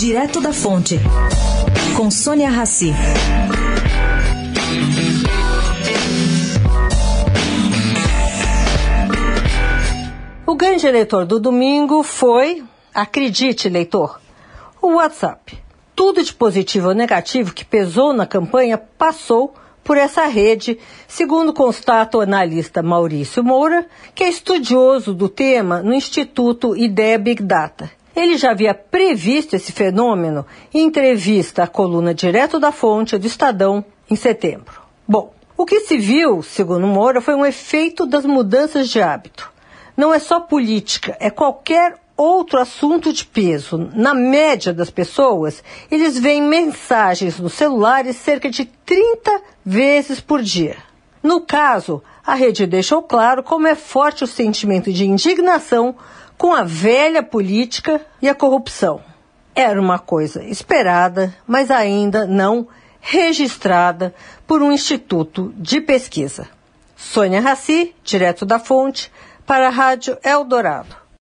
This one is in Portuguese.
Direto da Fonte, com Sônia Rassi. O grande eleitor do domingo foi, acredite, leitor, o WhatsApp. Tudo de positivo ou negativo que pesou na campanha passou por essa rede, segundo constata o analista Maurício Moura, que é estudioso do tema no Instituto Ideia Big Data. Ele já havia previsto esse fenômeno em entrevista à coluna Direto da Fonte do Estadão em setembro. Bom, o que se viu, segundo Moura, foi um efeito das mudanças de hábito. Não é só política, é qualquer outro assunto de peso. Na média das pessoas, eles veem mensagens nos celulares cerca de 30 vezes por dia. No caso, a rede deixou claro como é forte o sentimento de indignação com a velha política e a corrupção. Era uma coisa esperada, mas ainda não registrada por um instituto de pesquisa. Sônia Raci, direto da fonte, para a Rádio Eldorado.